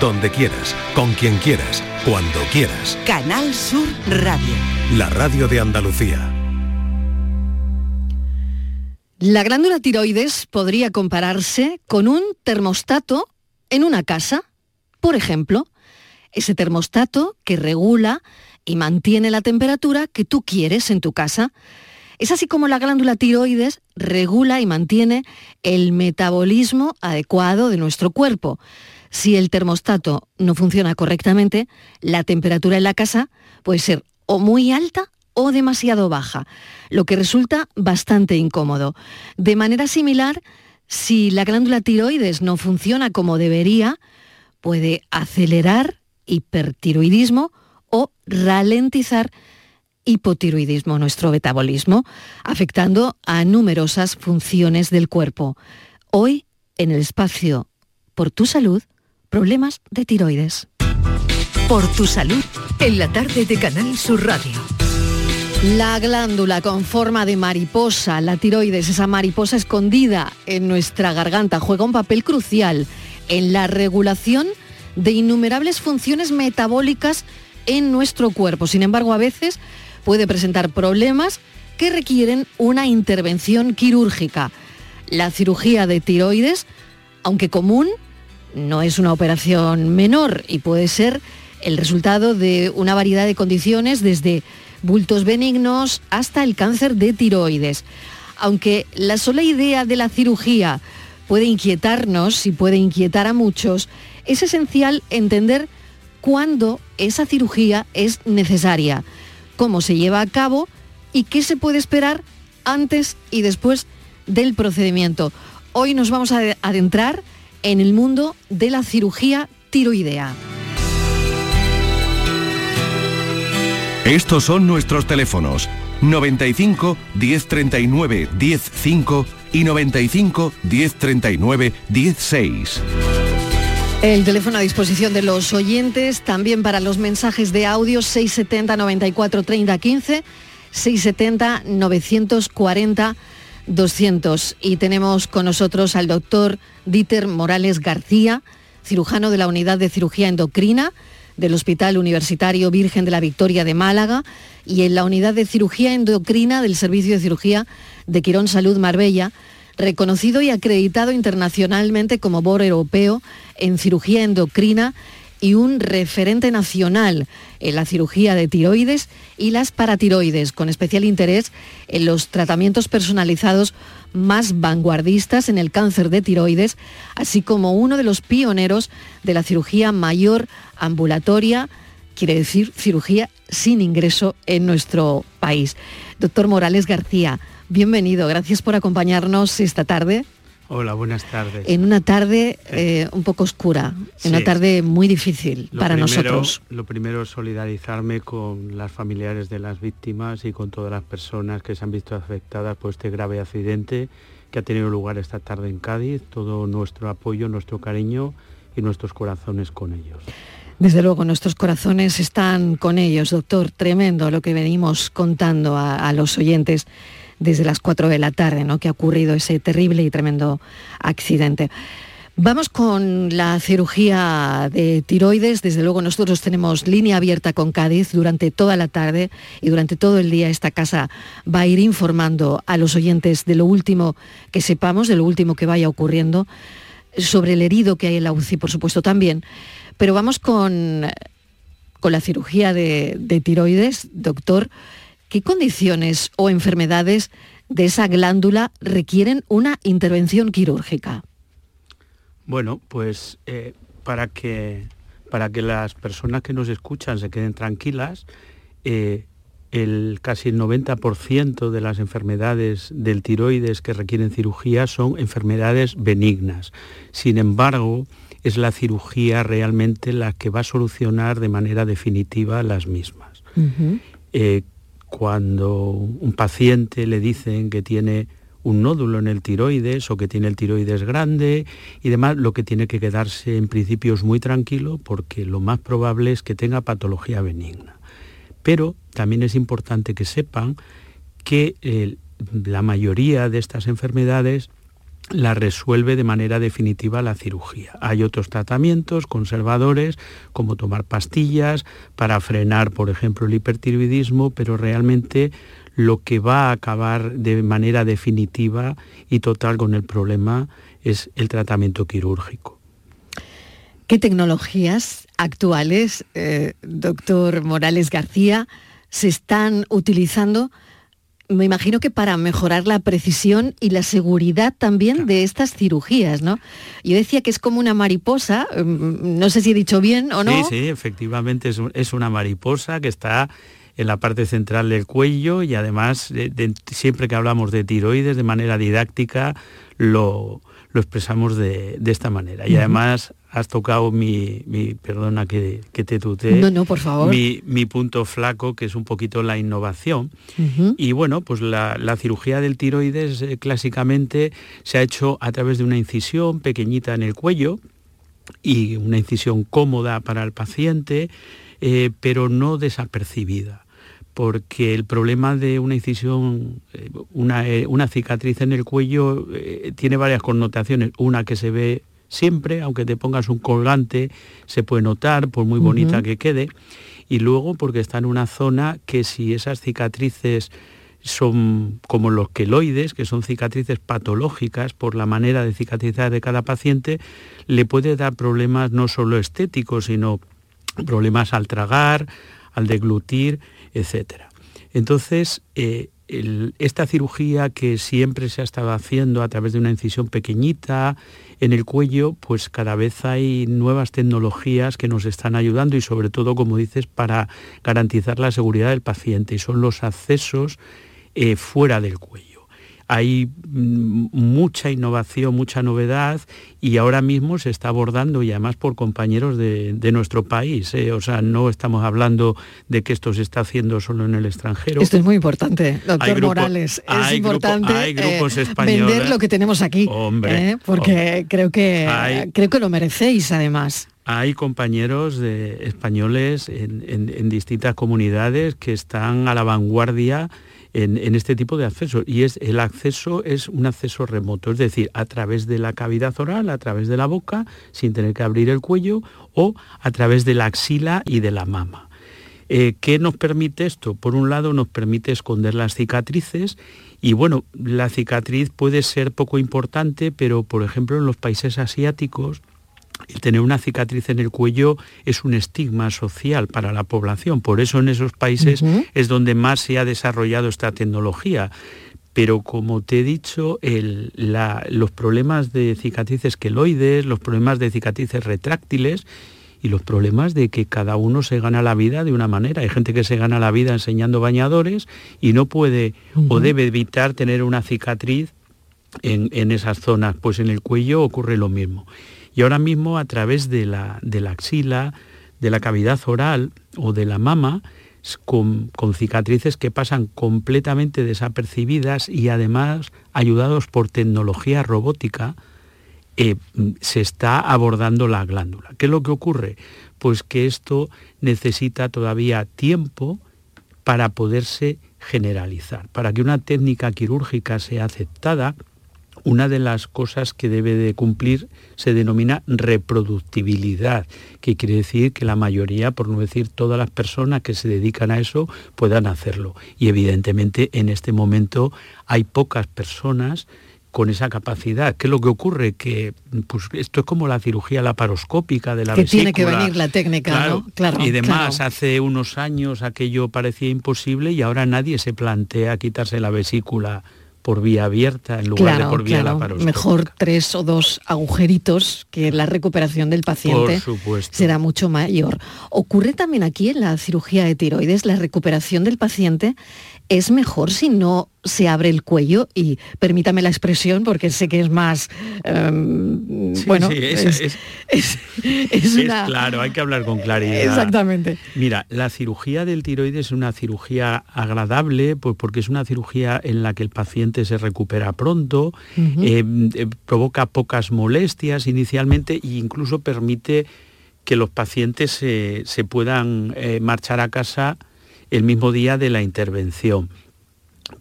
donde quieras, con quien quieras, cuando quieras. Canal Sur Radio. La radio de Andalucía. La glándula tiroides podría compararse con un termostato en una casa. Por ejemplo, ese termostato que regula y mantiene la temperatura que tú quieres en tu casa. Es así como la glándula tiroides regula y mantiene el metabolismo adecuado de nuestro cuerpo. Si el termostato no funciona correctamente, la temperatura en la casa puede ser o muy alta o demasiado baja, lo que resulta bastante incómodo. De manera similar, si la glándula tiroides no funciona como debería, puede acelerar hipertiroidismo o ralentizar hipotiroidismo, nuestro metabolismo, afectando a numerosas funciones del cuerpo. Hoy, en el espacio Por tu salud, problemas de tiroides. Por tu salud, en la tarde de Canal Sur Radio. La glándula con forma de mariposa, la tiroides, esa mariposa escondida en nuestra garganta, juega un papel crucial en la regulación de innumerables funciones metabólicas en nuestro cuerpo. Sin embargo, a veces puede presentar problemas que requieren una intervención quirúrgica. La cirugía de tiroides, aunque común, no es una operación menor y puede ser el resultado de una variedad de condiciones desde bultos benignos hasta el cáncer de tiroides. Aunque la sola idea de la cirugía puede inquietarnos y puede inquietar a muchos, es esencial entender cuándo esa cirugía es necesaria cómo se lleva a cabo y qué se puede esperar antes y después del procedimiento. Hoy nos vamos a adentrar en el mundo de la cirugía tiroidea. Estos son nuestros teléfonos 95 1039 105 y 95 1039 16. El teléfono a disposición de los oyentes, también para los mensajes de audio 670 94 30 15, 670 940 200. Y tenemos con nosotros al doctor Dieter Morales García, cirujano de la Unidad de Cirugía Endocrina del Hospital Universitario Virgen de la Victoria de Málaga y en la Unidad de Cirugía Endocrina del Servicio de Cirugía de Quirón Salud Marbella reconocido y acreditado internacionalmente como BOR europeo en cirugía endocrina y un referente nacional en la cirugía de tiroides y las paratiroides, con especial interés en los tratamientos personalizados más vanguardistas en el cáncer de tiroides, así como uno de los pioneros de la cirugía mayor ambulatoria, quiere decir cirugía sin ingreso en nuestro país. Doctor Morales García, Bienvenido, gracias por acompañarnos esta tarde. Hola, buenas tardes. En una tarde eh, un poco oscura, en una tarde muy difícil para nosotros. Lo primero es solidarizarme con las familiares de las víctimas y con todas las personas que se han visto afectadas por este grave accidente que ha tenido lugar esta tarde en Cádiz. Todo nuestro apoyo, nuestro cariño y nuestros corazones con ellos. Desde luego, nuestros corazones están con ellos, doctor. Tremendo lo que venimos contando a los oyentes desde las 4 de la tarde, ¿no? que ha ocurrido ese terrible y tremendo accidente. Vamos con la cirugía de tiroides. Desde luego nosotros tenemos línea abierta con Cádiz durante toda la tarde y durante todo el día esta casa va a ir informando a los oyentes de lo último que sepamos, de lo último que vaya ocurriendo, sobre el herido que hay en la UCI, por supuesto, también. Pero vamos con, con la cirugía de, de tiroides, doctor. ¿Qué condiciones o enfermedades de esa glándula requieren una intervención quirúrgica? Bueno, pues eh, para, que, para que las personas que nos escuchan se queden tranquilas, eh, el casi el 90% de las enfermedades del tiroides que requieren cirugía son enfermedades benignas. Sin embargo, es la cirugía realmente la que va a solucionar de manera definitiva las mismas cuando un paciente le dicen que tiene un nódulo en el tiroides o que tiene el tiroides grande y demás, lo que tiene que quedarse en principio es muy tranquilo porque lo más probable es que tenga patología benigna. Pero también es importante que sepan que la mayoría de estas enfermedades la resuelve de manera definitiva la cirugía. Hay otros tratamientos conservadores, como tomar pastillas para frenar, por ejemplo, el hipertiroidismo, pero realmente lo que va a acabar de manera definitiva y total con el problema es el tratamiento quirúrgico. ¿Qué tecnologías actuales, eh, doctor Morales García, se están utilizando me imagino que para mejorar la precisión y la seguridad también de estas cirugías, ¿no? Yo decía que es como una mariposa, mm, no sé si he dicho bien o no. Sí, sí, efectivamente es, una mariposa que está en la parte central del cuello y además siempre que hablamos de tiroides de manera didáctica lo, expresamos de, esta manera. Y además has tocado mi, perdona que, te tuté, no, no, por favor. Mi, punto flaco, que es un poquito la innovación. Y bueno, pues la, cirugía del tiroides eh, clásicamente se ha hecho a través de una incisión pequeñita en el cuello y una incisión cómoda para el paciente, eh, pero no desapercibida porque el problema de una incisión, eh, una, cicatriz en el cuello tiene varias connotaciones. Una que se ve siempre, aunque te pongas un colgante, se puede notar, por muy bonita que quede. Y luego porque está en una zona que si esas cicatrices son como los queloides, que son cicatrices patológicas por la manera de cicatrizar de cada paciente, le puede dar problemas no solo estéticos, sino problemas al tragar, al deglutir, etc. Entonces, eh, esta cirugía que siempre se ha estado haciendo a través de una incisión pequeñita en el cuello, pues cada vez hay nuevas tecnologías que nos están ayudando y sobre todo, como dices, para garantizar la seguridad del paciente y son los accesos eh, fuera del cuello hay mm, mucha innovación, mucha novedad y ahora mismo se está abordando y además por compañeros de, nuestro país. ¿eh? O sea, no estamos hablando de que esto se está haciendo solo en el extranjero. Esto es muy importante, doctor Morales. Es importante hay grupos eh, vender lo que tenemos aquí. Hombre, ¿eh? porque creo que creo que lo merecéis además. Hay compañeros de, españoles en distintas comunidades que están a la vanguardia en, este tipo de acceso. Y es, el acceso es un acceso remoto, es decir, a través de la cavidad oral, a través de la boca, sin tener que abrir el cuello, o a través de la axila y de la mama. Eh, ¿Qué nos permite esto? Por un lado nos permite esconder las cicatrices y bueno, la cicatriz puede ser poco importante, pero por ejemplo en los países asiáticos el tener una cicatriz en el cuello es un estigma social para la población. Por eso en esos países es donde más se ha desarrollado esta tecnología. Pero como te he dicho, los problemas de cicatrices queloides, los problemas de cicatrices retráctiles y los problemas de que cada uno se gana la vida de una manera. Hay gente que se gana la vida enseñando bañadores y no puede o debe evitar tener una cicatriz en, en esas zonas. Pues en el cuello ocurre lo mismo. Y ahora mismo a través de la, axila, de la cavidad oral o de la mama, con, cicatrices que pasan completamente desapercibidas y además ayudados por tecnología robótica, eh, se está abordando la glándula. ¿Qué es lo que ocurre? Pues que esto necesita todavía tiempo para poderse generalizar. Para que una técnica quirúrgica sea aceptada, una de las cosas que debe de cumplir se denomina reproductibilidad, que quiere decir que la mayoría, por no decir todas las personas que se dedican a eso, puedan hacerlo. Y evidentemente en este momento hay pocas personas con esa capacidad. ¿Qué es lo que ocurre? Que pues, esto es como la cirugía laparoscópica de la que tiene que venir la técnica, ¿no? Claro, y demás, hace unos años aquello parecía imposible y ahora nadie se plantea quitarse la vesícula por vía abierta en lugar de por vía laparoscópica. Mejor tres o dos agujeritos que la recuperación del paciente será mucho mayor. Ocurre también aquí en la cirugía de tiroides, la recuperación del paciente es mejor si no se abre el cuello y permítame la expresión porque sé que es más em, bueno es, claro hay que hablar con claridad. Exactamente. Mira la cirugía del tiroides es una cirugía agradable pues porque es una cirugía en la que el paciente se recupera pronto em, eh, provoca pocas molestias inicialmente e incluso permite que los pacientes se, puedan eh, marchar a casa el mismo día de la intervención.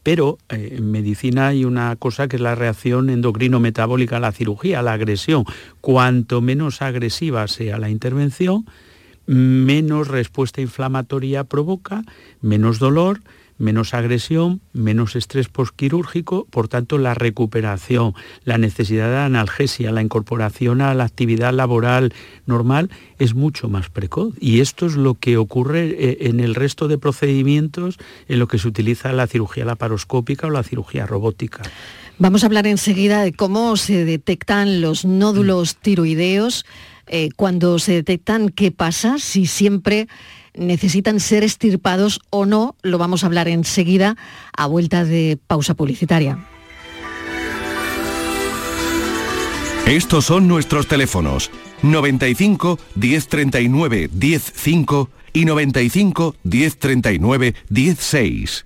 pero eh, en medicina hay una cosa que es la reacción endocrino-metabólica a la cirugía, a la agresión. Cuanto menos agresiva sea la intervención, menos respuesta inflamatoria provoca, menos dolor, menos agresión, menos estrés postquirúrgico, por tanto la recuperación, la necesidad de analgesia, la incorporación a la actividad laboral normal es mucho más precoz. Y esto es lo que ocurre eh, en el resto de procedimientos en lo que se utiliza la cirugía laparoscópica o la cirugía robótica. Vamos a hablar enseguida de cómo se detectan los nódulos tiroideos, eh, cuando se detectan, qué pasa, si siempre necesitan ser estirpados o no, lo vamos a hablar enseguida a vuelta de pausa publicitaria. Estos son nuestros teléfonos 95 1039 105 y 95 1039 16.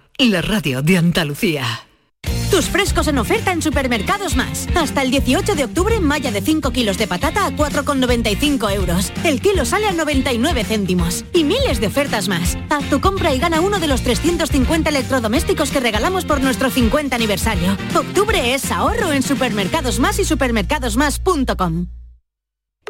la radio de Andalucía. Tus frescos en oferta en Supermercados Más. Hasta el 18 de octubre, malla de 5 kilos de patata a 4,95 euros. El kilo sale a 99 céntimos. Y miles de ofertas más. Haz tu compra y gana uno de los 350 electrodomésticos que regalamos por nuestro 50 aniversario. Octubre es ahorro en Supermercados Más y supermercadosmás.com.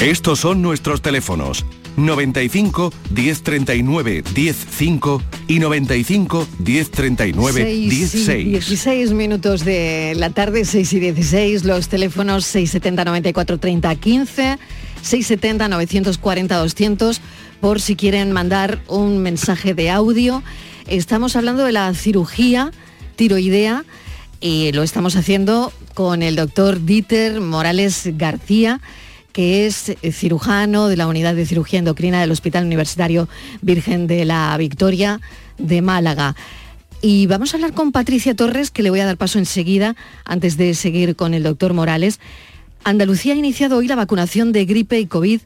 Estos son nuestros teléfonos 95 1039 105 y 95 1039 16. 16 minutos de la tarde, 6 y 16, los teléfonos 670 94 30 15, 670 940 200 por si quieren mandar un mensaje de audio. Estamos hablando de la cirugía tiroidea y lo estamos haciendo con el doctor Dieter Morales García que es eh, cirujano de la Unidad de Cirugía Endocrina del Hospital Universitario Virgen de la Victoria de Málaga. Y vamos a hablar con Patricia Torres, que le voy a dar paso enseguida, antes de seguir con el doctor Morales. Andalucía ha iniciado hoy la vacunación de gripe y COVID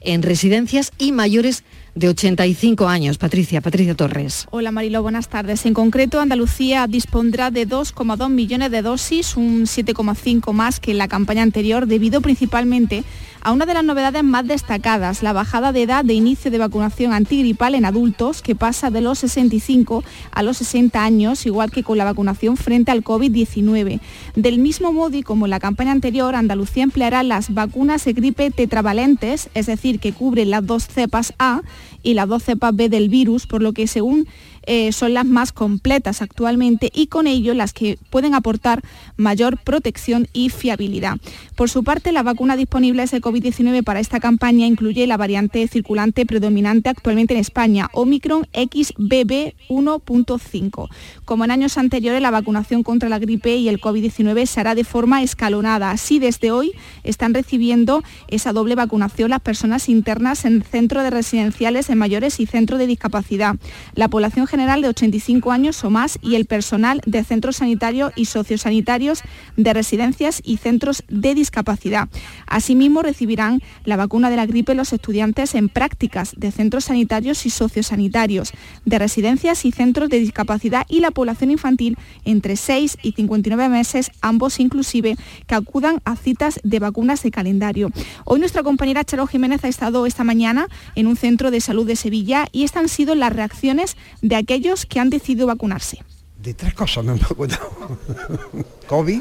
en residencias y mayores de 85 años. Patricia, Patricia Torres. Hola Marilo, buenas tardes. En concreto, Andalucía dispondrá de 2,2 millones de dosis, un 7,5 más que en la campaña anterior, debido principalmente a una de las novedades más destacadas, la bajada de edad de inicio de vacunación antigripal en adultos, que pasa de los 65 a los 60 años, igual que con la vacunación frente al COVID-19. Del mismo modo y como en la campaña anterior, Andalucía empleará las vacunas de gripe tetravalentes, es decir, que cubren las dos cepas A y las dos cepas B del virus, por lo que según eh, son las más completas actualmente y con ello las que pueden aportar mayor protección y fiabilidad. Por su parte, la vacuna disponible de COVID-19 para esta campaña incluye la variante circulante predominante actualmente en España, Omicron XBB 1.5. Como en años anteriores, la vacunación contra la gripe y el COVID-19 se hará de forma escalonada. Así, desde hoy están recibiendo esa doble vacunación las personas internas en centros de residenciales en mayores y centros de discapacidad. La población general general de 85 años o más y el personal de centros sanitarios y sociosanitarios de residencias y centros de discapacidad. Asimismo, recibirán la vacuna de la gripe los estudiantes en prácticas de centros sanitarios y sociosanitarios, de residencias y centros de discapacidad y la población infantil entre 6 y 59 meses, ambos inclusive, que acudan a citas de vacunas de calendario. Hoy nuestra compañera Charo Jiménez ha estado esta mañana en un centro de salud de Sevilla y estas han sido las reacciones de aquellos que han decidido vacunarse. De tres cosas me han vacunado. COVID,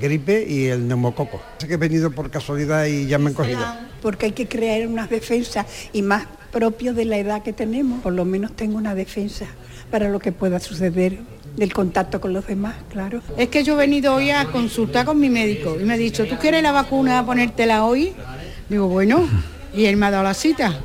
gripe y el neumococo. Sé que he venido por casualidad y ya me han cogido. Porque hay que crear unas defensas y más propio de la edad que tenemos. Por lo menos tengo una defensa para lo que pueda suceder del contacto con los demás, claro. Es que yo he venido hoy a consultar con mi médico y me ha dicho, ¿tú quieres la vacuna ponértela hoy? Digo, bueno, y él me ha dado la cita.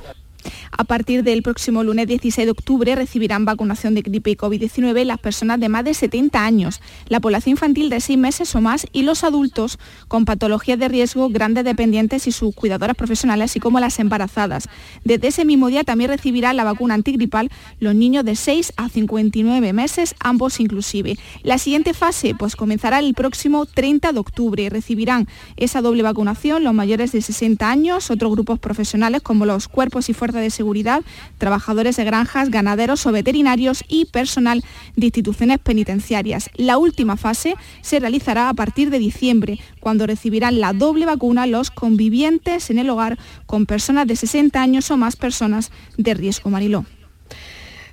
A partir del próximo lunes 16 de octubre recibirán vacunación de gripe y COVID-19 las personas de más de 70 años, la población infantil de 6 meses o más y los adultos con patologías de riesgo, grandes dependientes y sus cuidadoras profesionales, así como las embarazadas. Desde ese mismo día también recibirán la vacuna antigripal los niños de 6 a 59 meses, ambos inclusive. La siguiente fase pues comenzará el próximo 30 de octubre. Recibirán esa doble vacunación los mayores de 60 años, otros grupos profesionales como los cuerpos y fuerzas de seguridad trabajadores de granjas, ganaderos o veterinarios y personal de instituciones penitenciarias. La última fase se realizará a partir de diciembre, cuando recibirán la doble vacuna los convivientes en el hogar con personas de 60 años o más personas de riesgo Mariló.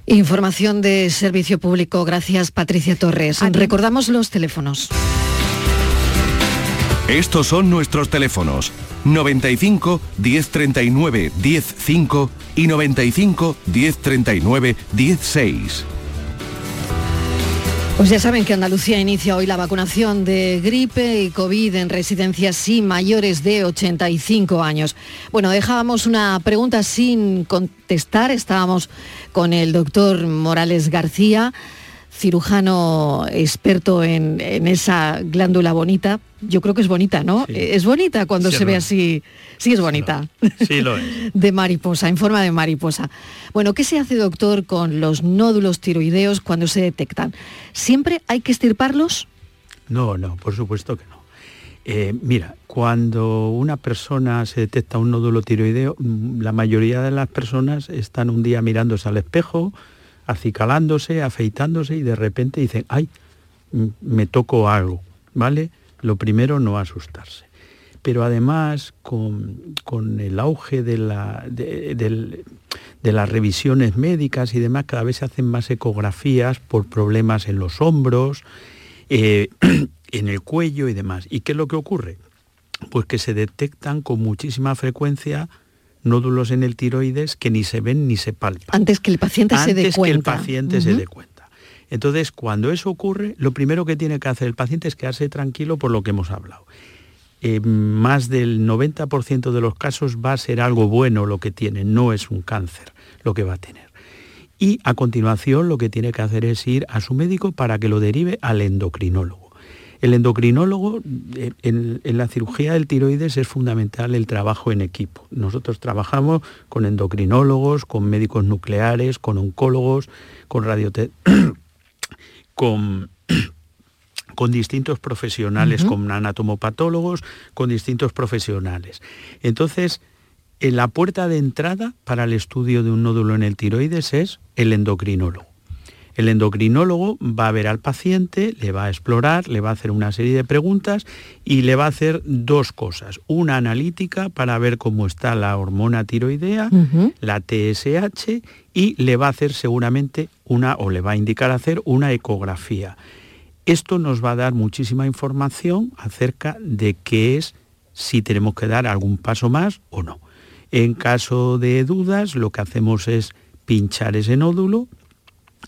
Información de servicio público. Gracias, Patricia Torres. Recordamos los teléfonos. Estos son nuestros teléfonos 95 1039 105 y 95 1039 16. Pues ya saben que Andalucía inicia hoy la vacunación de gripe y COVID en residencias y mayores de 85 años. Bueno, dejábamos una pregunta sin contestar. Estábamos con el doctor Morales García cirujano experto en, esa glándula bonita. Yo creo que es bonita, ¿no? Es bonita cuando se ve así. Sí, es bonita. Sí, lo es. De mariposa, en forma de mariposa. Bueno, ¿qué se hace, doctor, con los nódulos tiroideos cuando se detectan? ¿Siempre hay que estirparlos? No, no, por supuesto que no. Eh, mira, cuando una persona se detecta un nódulo tiroideo, mm, la mayoría de las personas están un día mirándose al espejo, acicalándose, afeitándose y de repente dicen, ay, me toco algo, ¿vale? Lo primero, no asustarse. Pero además, con, el auge de, la, de, las revisiones médicas y demás, cada vez se hacen más ecografías por problemas en los hombros, eh, en el cuello y demás. ¿Y qué es lo que ocurre? Pues que se detectan con muchísima frecuencia nódulos en el tiroides que ni se ven ni se palpan. Antes que el paciente se dé cuenta. que el paciente se dé cuenta. Entonces, cuando eso ocurre, lo primero que tiene que hacer el paciente es quedarse tranquilo por lo que hemos hablado. Eh, más del 90% de los casos va a ser algo bueno lo que tiene, no es un cáncer lo que va a tener. Y a continuación lo que tiene que hacer es ir a su médico para que lo derive al endocrinólogo. El endocrinólogo, en, la cirugía del tiroides es fundamental el trabajo en equipo. Nosotros trabajamos con endocrinólogos, con médicos nucleares, con oncólogos, con radiote con con distintos profesionales, con anatomopatólogos, con distintos profesionales. Entonces, en la puerta de entrada para el estudio de un nódulo en el tiroides es el endocrinólogo. El endocrinólogo va a ver al paciente, le va a explorar, le va a hacer una serie de preguntas y le va a hacer dos cosas. Una analítica para ver cómo está la hormona tiroidea, la TSH, y le va a hacer seguramente una, o le va a indicar hacer una ecografía. Esto nos va a dar muchísima información acerca de qué es, si tenemos que dar algún paso más o no. En caso de dudas, lo que hacemos es pinchar ese nódulo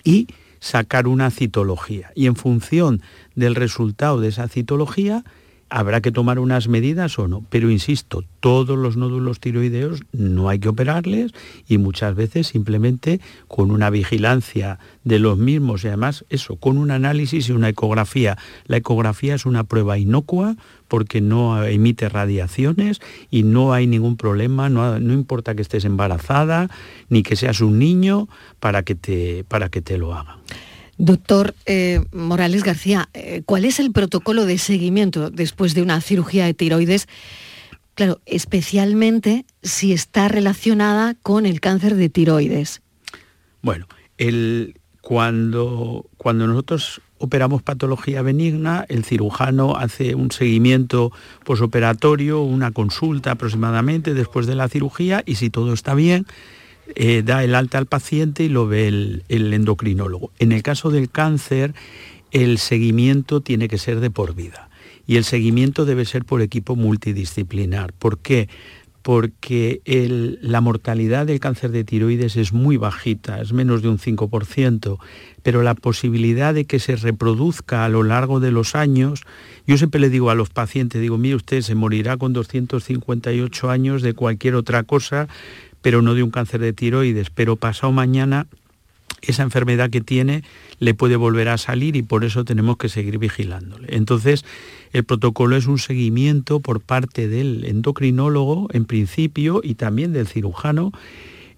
y sacar una citología. Y en función del resultado de esa citología, habrá que tomar unas medidas o no. Pero insisto, todos los nódulos tiroideos no hay que operarles y muchas veces simplemente con una vigilancia de los mismos y además eso, con un análisis y una ecografía. La ecografía es una prueba inocua porque no emite radiaciones y no hay ningún problema, no, importa que estés embarazada ni que seas un niño para que te, para que te lo hagan. Doctor eh, Morales García, eh, ¿cuál es el protocolo de seguimiento después de una cirugía de tiroides? Claro, especialmente si está relacionada con el cáncer de tiroides. Bueno, cuando, cuando nosotros operamos patología benigna, el cirujano hace un seguimiento posoperatorio, una consulta aproximadamente después de la cirugía y si todo está bien, eh, da el alta al paciente y lo ve el, endocrinólogo. En el caso del cáncer, el seguimiento tiene que ser de por vida y el seguimiento debe ser por equipo multidisciplinar. ¿Por qué? Porque la mortalidad del cáncer de tiroides es muy bajita, es menos de un 5%, pero la posibilidad de que se reproduzca a lo largo de los años, yo siempre le digo a los pacientes, digo, mire usted, se morirá con 258 años de cualquier otra cosa, pero no de un cáncer de tiroides, pero pasado mañana esa enfermedad que tiene le puede volver a salir y por eso tenemos que seguir vigilándole. Entonces, el protocolo es un seguimiento por parte del endocrinólogo en principio y también del cirujano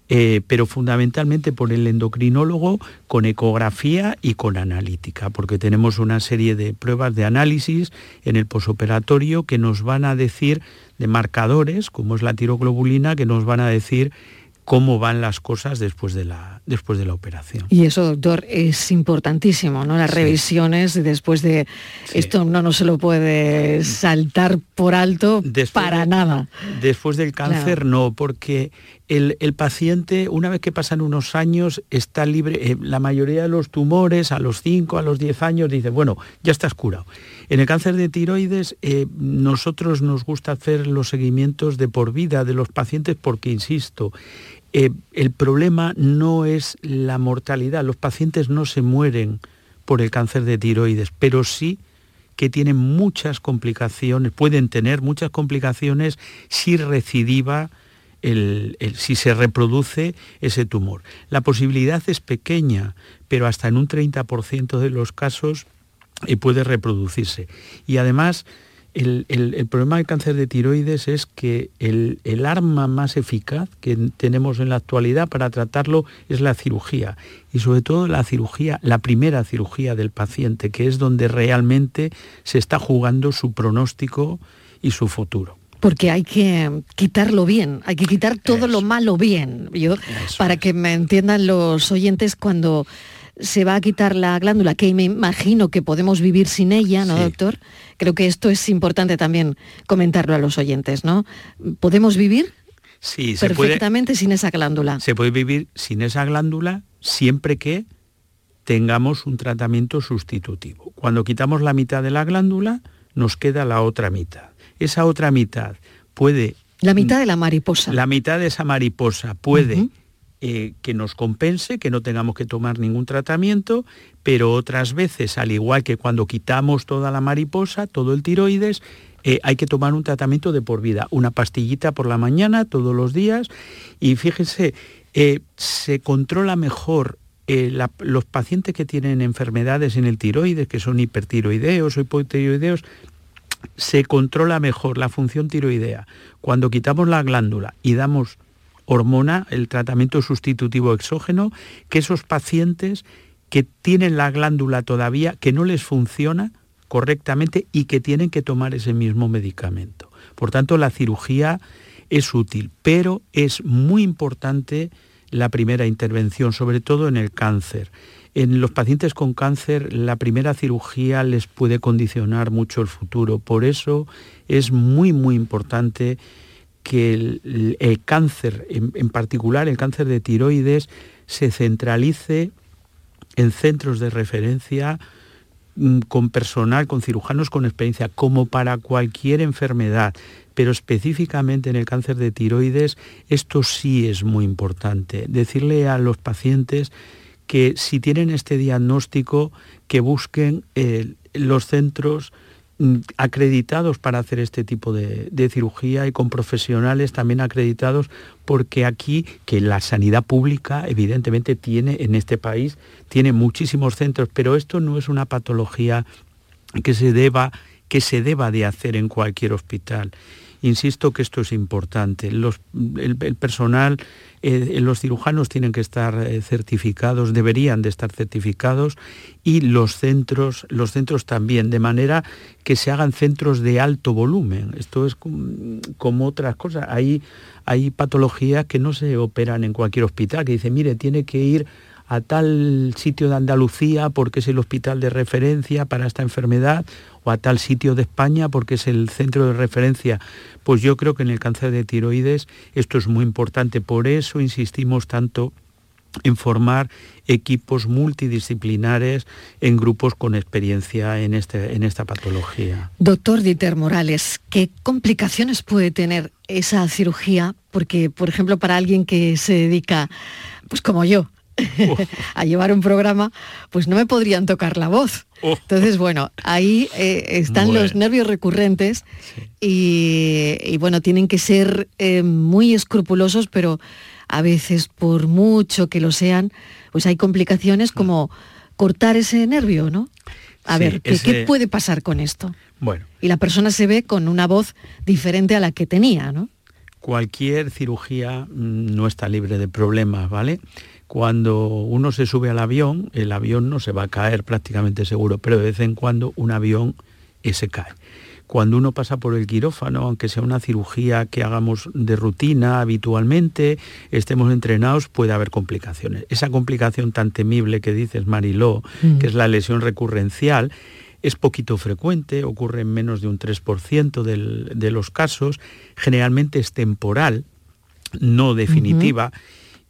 eh, pero fundamentalmente por el endocrinólogo con ecografía y con analítica, porque tenemos una serie de pruebas de análisis en el posoperatorio que nos van a decir de marcadores, como es la tiroglobulina, que nos van a decir cómo van las cosas después de la, después de la operación. Y eso, doctor, es importantísimo, ¿no? Las revisiones después de... Esto no, no se lo puede saltar por alto para nada. Después del cáncer no, porque el, paciente, una vez que pasan unos años, está libre. Eh, la mayoría de los tumores a los 5, a los 10 años, dice, bueno, ya estás curado. En el cáncer de tiroides, eh, nosotros nos gusta hacer los seguimientos de por vida de los pacientes porque, insisto, eh, el problema no es la mortalidad, los pacientes no se mueren por el cáncer de tiroides, pero sí que tienen muchas complicaciones, pueden tener muchas complicaciones si recidiva si se reproduce ese tumor. La posibilidad es pequeña, pero hasta en un 30% de los casos eh, puede reproducirse. Y además, el, problema del cáncer de tiroides es que el, arma más eficaz que tenemos en la actualidad para tratarlo es la cirugía. Y sobre todo la cirugía, la primera cirugía del paciente, que es donde realmente se está jugando su pronóstico y su futuro. Porque hay que quitarlo bien, hay que quitar todo lo malo bien. Yo, para que me entiendan los oyentes cuando se va a quitar la glándula, que me imagino que podemos vivir sin ella, ¿no, doctor? Creo que esto es importante también comentarlo a los oyentes, ¿no? ¿Podemos vivir? Sí, perfectamente sin esa glándula. Se puede vivir sin esa glándula siempre que tengamos un tratamiento sustitutivo. Cuando quitamos la mitad de la glándula, nos queda la otra mitad. Esa otra mitad puede... La mitad de la mariposa. La mitad de esa mariposa puede... Eh, que nos compense, que no tengamos que tomar ningún tratamiento, pero otras veces, al igual que cuando quitamos toda la mariposa, todo el tiroides, eh, hay que tomar un tratamiento de por vida, una pastillita por la mañana, todos los días, y fíjense, eh, se controla mejor los pacientes que tienen enfermedades en el tiroides, que son hipertiroideos o hipotiroideos, se controla mejor la función tiroidea. Cuando quitamos la glándula y damos hormona, el tratamiento sustitutivo exógeno, que esos pacientes que tienen la glándula todavía, que no les funciona correctamente y que tienen que tomar ese mismo medicamento. Por tanto, la cirugía es útil, pero es muy importante la primera intervención, sobre todo en el cáncer. En los pacientes con cáncer, la primera cirugía les puede condicionar mucho el futuro. Por eso es muy, muy importante que el, cáncer, en, particular el cáncer de tiroides, se centralice en centros de referencia mm, con personal, con cirujanos con experiencia, como para cualquier enfermedad, pero específicamente en el cáncer de tiroides, esto sí es muy importante. Decirle a los pacientes que si tienen este diagnóstico, que busquen eh, los centros acreditados para hacer este tipo de, cirugía y con profesionales también acreditados porque aquí que la sanidad pública evidentemente tiene en este país tiene muchísimos centros pero esto no es una patología que se deba que se deba de hacer en cualquier hospital Insisto que esto es importante. el, personal, eh, los cirujanos tienen que estar eh, certificados, deberían de estar certificados y los centros, los centros también, de manera que se hagan centros de alto volumen. Esto es como, otras cosas. Hay, hay patologías que no se operan en cualquier hospital, que dice, mire, tiene que ir a tal sitio de Andalucía porque es el hospital de referencia para esta enfermedad o a tal sitio de España porque es el centro de referencia. Pues yo creo que en el cáncer de tiroides esto es muy importante. Por eso insistimos tanto en formar equipos multidisciplinares en grupos con experiencia en, este, en esta patología. Doctor Dieter Morales, ¿qué complicaciones puede tener esa cirugía? Porque, por ejemplo, para alguien que se dedica, pues como yo, a llevar un programa, pues no me podrían tocar la voz. Oh. Entonces, bueno, ahí eh, están los nervios recurrentes y, bueno, tienen que ser eh, muy escrupulosos, pero a veces, por mucho que lo sean, pues hay complicaciones como cortar ese nervio, ¿no? A ver, ¿qué, puede pasar con esto? Bueno. Y la persona se ve con una voz diferente a la que tenía, ¿no? Cualquier cirugía mm, no está libre de problemas, ¿vale? Cuando uno se sube al avión, el avión no se va a caer prácticamente seguro, pero de vez en cuando un avión se cae. Cuando uno pasa por el quirófano, aunque sea una cirugía que hagamos de rutina habitualmente, estemos entrenados, puede haber complicaciones. Esa complicación tan temible que dices, Mariló, mm. que es la lesión recurrencial, es poquito frecuente, ocurre en menos de un 3% de los casos, generalmente es temporal, no definitiva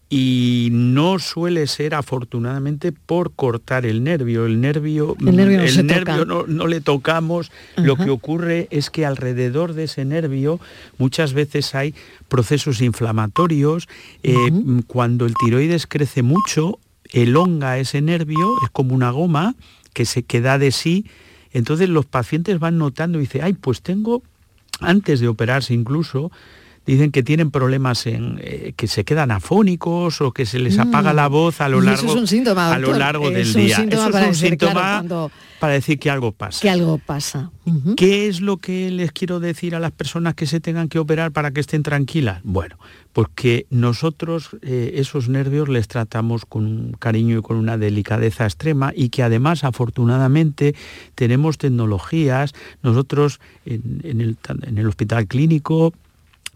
y no suele ser afortunadamente por cortar el nervio. El nervio, el nervio, no, le tocamos. Lo que ocurre es que alrededor de ese nervio muchas veces hay procesos inflamatorios. Eh, cuando el tiroides crece mucho, elonga ese nervio, es como una goma que se queda de sí. Entonces los pacientes van notando y dicen, ay, pues tengo, antes de operarse incluso, dicen que tienen problemas en eh, que se quedan afónicos o que se les apaga mm. la voz a lo largo, a lo largo del día. eso es un síntoma para decir que algo pasa. Que algo pasa. ¿Qué es lo que les quiero decir a las personas que se tengan que operar para que estén tranquilas? Bueno, porque nosotros eh, esos nervios les tratamos con un cariño y con una delicadeza extrema y que además afortunadamente tenemos tecnologías, nosotros en el hospital clínico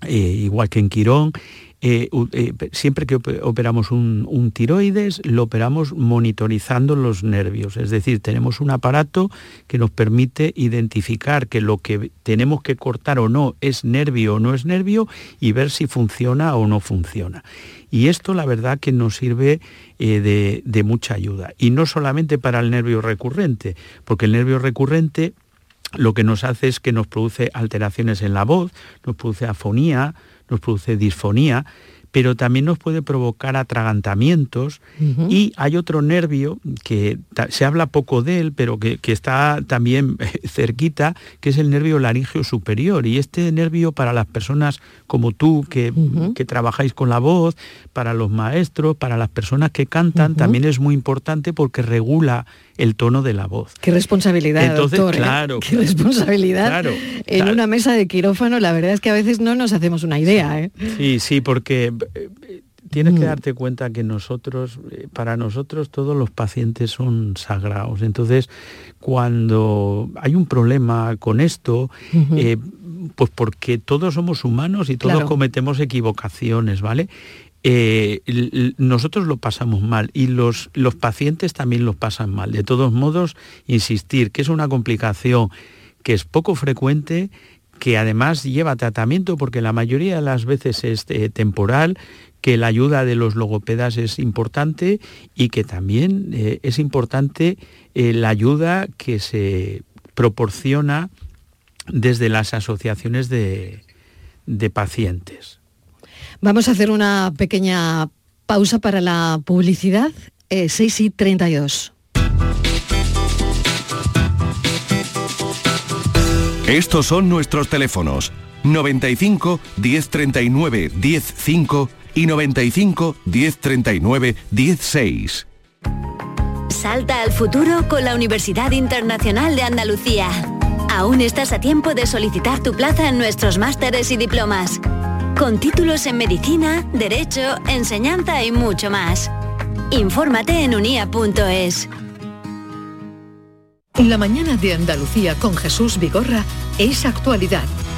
eh, igual que en Quirón, eh, eh, siempre que operamos un, tiroides, lo operamos monitorizando los nervios. Es decir, tenemos un aparato que nos permite identificar que lo que tenemos que cortar o no es nervio o no es nervio y ver si funciona o no funciona. Y esto la verdad que nos sirve de, de mucha ayuda. Y no solamente para el nervio recurrente, porque el nervio recurrente lo que nos hace es que nos produce alteraciones en la voz, nos produce afonía, nos produce disfonía, pero también nos puede provocar atragantamientos. Y hay otro nervio que se habla poco de él, pero que, está también cerquita, que es el nervio laringio superior. Y este nervio para las personas como tú, que, que trabajáis con la voz, para los maestros, para las personas que cantan, también es muy importante porque regula el tono de la voz. Qué responsabilidad, Entonces, doctor, ¿eh? claro, Qué responsabilidad. en una mesa de quirófano, la verdad es que a veces no nos hacemos una idea. ¿eh? Sí, sí, porque eh, tienes que mm. darte cuenta que nosotros, para nosotros todos los pacientes son sagrados. Entonces, cuando hay un problema con esto, pues porque todos somos humanos y todos cometemos equivocaciones, ¿vale? Eh, nosotros lo pasamos mal y los, los pacientes también lo pasan mal. De todos modos, insistir que es una complicación que es poco frecuente, que además lleva tratamiento porque la mayoría de las veces es eh, temporal, que la ayuda de los logopedas es importante y que también eh, es importante la ayuda que se proporciona desde las asociaciones de pacientes. Vamos a hacer una pequeña pausa para la publicidad. 6 eh, y 32. Estos son nuestros teléfonos 95 1039 105 y 95 1039 16. Salta al futuro con la Universidad Internacional de Andalucía. Aún estás a tiempo de solicitar tu plaza en nuestros másteres y diplomas. Con títulos en medicina, derecho, enseñanza y mucho más. Infórmate en unia.es. La mañana de Andalucía con Jesús Vigorra es actualidad,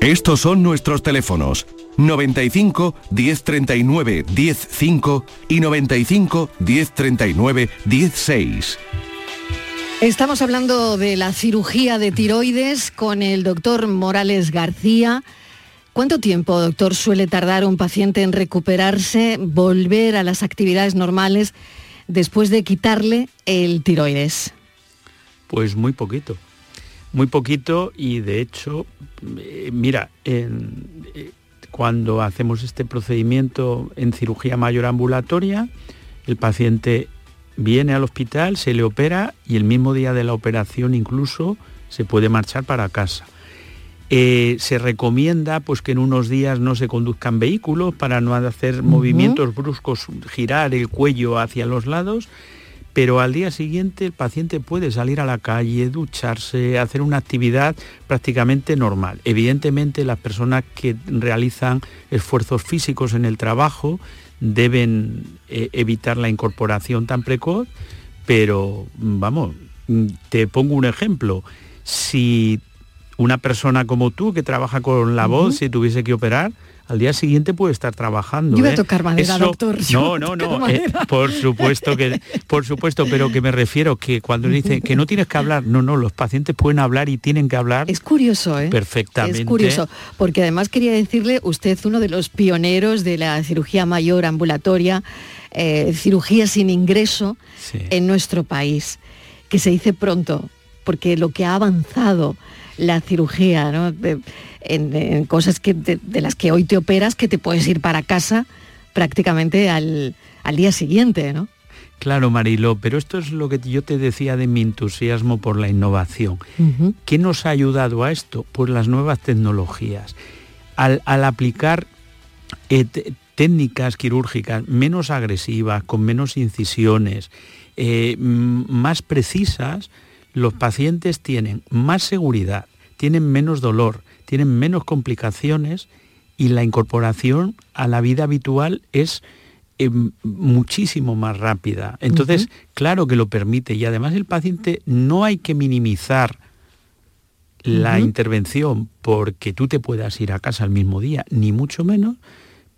Estos son nuestros teléfonos 95 1039 105 y 95 1039 16. Estamos hablando de la cirugía de tiroides con el doctor Morales García. ¿Cuánto tiempo, doctor, suele tardar un paciente en recuperarse, volver a las actividades normales después de quitarle el tiroides? Pues muy poquito, muy poquito y de hecho, eh, mira, en- eh, cuando hacemos este procedimiento en cirugía mayor ambulatoria, el paciente viene al hospital, se le opera y el mismo día de la operación incluso se puede marchar para casa. Eh, se recomienda pues que en unos días no se conduzcan vehículos para no hacer movimientos bruscos, girar el cuello hacia los lados, pero al día siguiente el paciente puede salir a la calle, ducharse, hacer una actividad prácticamente normal. Evidentemente las personas que realizan esfuerzos físicos en el trabajo deben eh, evitar la incorporación tan precoz, pero vamos, te pongo un ejemplo. Si una persona como tú que trabaja con la voz, si tuviese que operar, al día siguiente puede estar trabajando. Yo iba a ¿eh? tocar madera, Eso- doctor, No, no, no. eh, por supuesto que, por supuesto, pero que me refiero que cuando dice que no tienes que hablar, no, no, los pacientes pueden hablar y tienen que hablar. Es curioso, ¿eh? Perfectamente. Es curioso, porque además quería decirle, usted es uno de los pioneros de la cirugía mayor ambulatoria, eh, cirugía sin ingreso en nuestro país, que se dice pronto, porque lo que ha avanzado la cirugía, ¿no? De- en, en cosas que, de, de las que hoy te operas, que te puedes ir para casa prácticamente al, al día siguiente, ¿no? Claro, Marilo, pero esto es lo que yo te decía de mi entusiasmo por la innovación. ¿Qué nos ha ayudado a esto? Pues las nuevas tecnologías. Al, al aplicar eh, técnicas quirúrgicas menos agresivas, con menos incisiones, eh, más precisas, los pacientes tienen más seguridad, tienen menos dolor, tienen menos complicaciones y la incorporación a la vida habitual es eh, muchísimo más rápida. Entonces, claro que lo permite y además el paciente no hay que minimizar la intervención porque tú te puedas ir a casa al mismo día, ni mucho menos,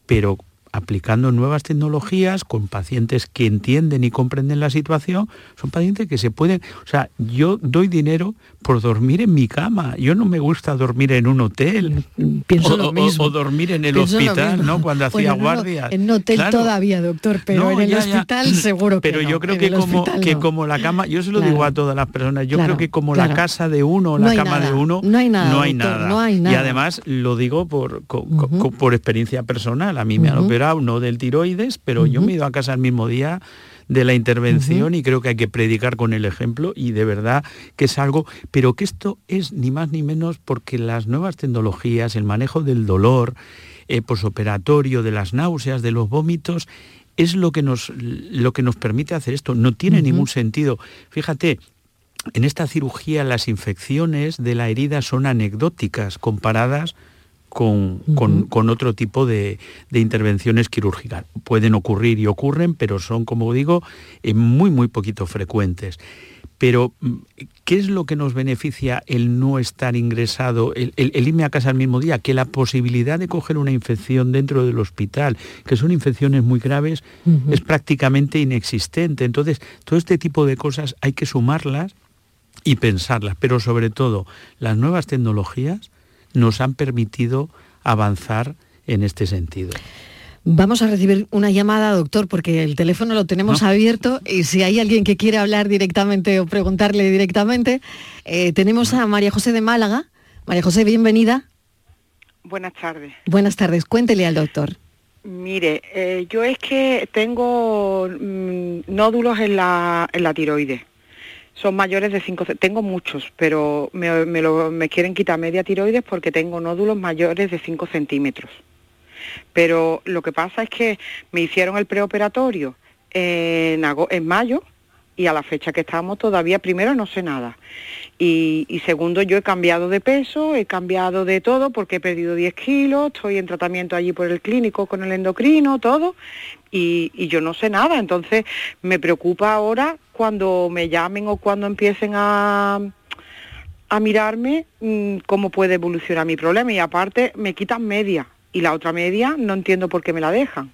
pero aplicando nuevas tecnologías con pacientes que entienden y comprenden la situación, son pacientes que se pueden, o sea, yo doy dinero por dormir en mi cama, yo no me gusta dormir en un hotel Pienso o, lo mismo. o dormir en el Pienso hospital. ¿no? Cuando hacía guardia. En hotel Claro. todavía, doctor, pero No, en el ya, ya. hospital seguro que Pero no, yo creo en que como, que como la cama, yo se lo Claro. digo a todas las personas, yo Claro, creo que como la casa de uno o la cama nada, de uno, no hay nada, no hay doctor, nada. no hay Y nada. además lo digo por, co- co- por experiencia personal, a mí me han Operado no del tiroides, pero yo me he ido a casa el mismo día de la intervención y creo que hay que predicar con el ejemplo y de verdad que es algo, pero que esto es ni más ni menos porque las nuevas tecnologías, el manejo del dolor eh, posoperatorio, de las náuseas, de los vómitos, es lo que nos, lo que nos permite hacer esto. No tiene ningún sentido. Fíjate, en esta cirugía las infecciones de la herida son anecdóticas comparadas con, con- con otro tipo de, de intervenciones quirúrgicas. Pueden ocurrir y ocurren, pero son, como digo, eh, muy, muy poquito frecuentes. Pero, mm, ¿qué es lo que nos beneficia el no estar ingresado, el, el- el irme a casa el mismo día? Que la posibilidad de coger una infección dentro del hospital, que son infecciones muy graves, es prácticamente inexistente. Entonces, todo este tipo de cosas hay que sumarlas y pensarlas, pero sobre todo las nuevas tecnologías nos han permitido avanzar en este sentido. Vamos a recibir una llamada, doctor, porque el teléfono lo tenemos abierto y si hay alguien que quiere hablar directamente o preguntarle directamente, eh, tenemos a María José de Málaga. María José, bienvenida. Buenas tardes. Buenas tardes, cuéntele al doctor. Mire, eh, yo es que tengo mm, nódulos en la, en la tiroides. Son mayores de 5, tengo muchos, pero me, lo, me quieren quitar media tiroides porque tengo nódulos mayores de 5 centímetros. Pero lo que pasa es que me hicieron el preoperatorio en, en mayo y a la fecha que estamos todavía, primero no sé nada. Y, segundo, yo he cambiado de peso, he cambiado de todo porque he perdido 10 kilos, estoy en tratamiento allí por el clínico con el endocrino, todo, y, yo no sé nada. Entonces me preocupa ahora cuando me llamen o cuando empiecen a, a mirarme mm, cómo puede evolucionar mi problema. Y aparte me quitan media y la otra media no entiendo por qué me la dejan.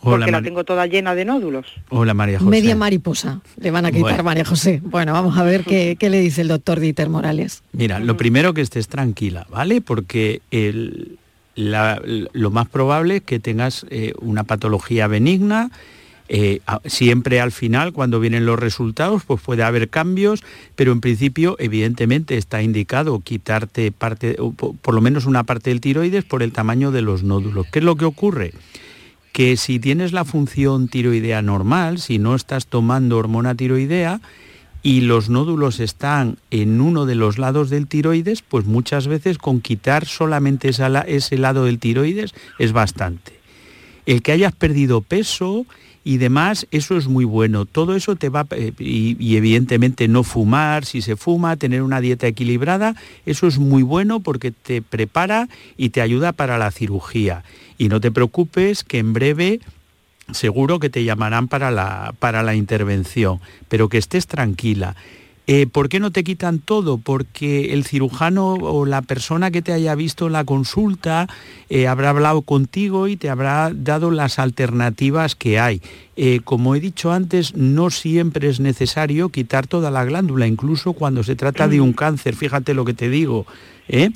porque la tengo toda llena de nódulos. Hola María José. Media mariposa le van a quitar María José. Bueno, vamos a ver qué, le dice el doctor Dieter Morales. Mira, lo primero que estés tranquila, ¿vale? Porque lo más probable es que tengas eh, una patología benigna eh, siempre al final, cuando vienen los resultados, pues puede haber cambios, pero en principio, evidentemente, está indicado quitarte parte, por lo menos una parte del tiroides por el tamaño de los nódulos. ¿Qué es lo que ocurre? Que si tienes la función tiroidea normal, si no estás tomando hormona tiroidea, y los nódulos están en uno de los lados del tiroides, pues muchas veces con quitar solamente ese lado del tiroides es bastante. El que hayas perdido peso, y demás, eso es muy bueno. Todo eso te va, eh, y, evidentemente no fumar, si se fuma, tener una dieta equilibrada, eso es muy bueno porque te prepara y te ayuda para la cirugía. Y no te preocupes que en breve seguro que te llamarán para la, para la intervención, pero que estés tranquila. Eh, ¿Por qué no te quitan todo? Porque el cirujano o la persona que te haya visto en la consulta eh, habrá hablado contigo y te habrá dado las alternativas que hay. Eh, como he dicho antes, no siempre es necesario quitar toda la glándula, incluso cuando se trata de un cáncer, fíjate lo que te digo. Eh,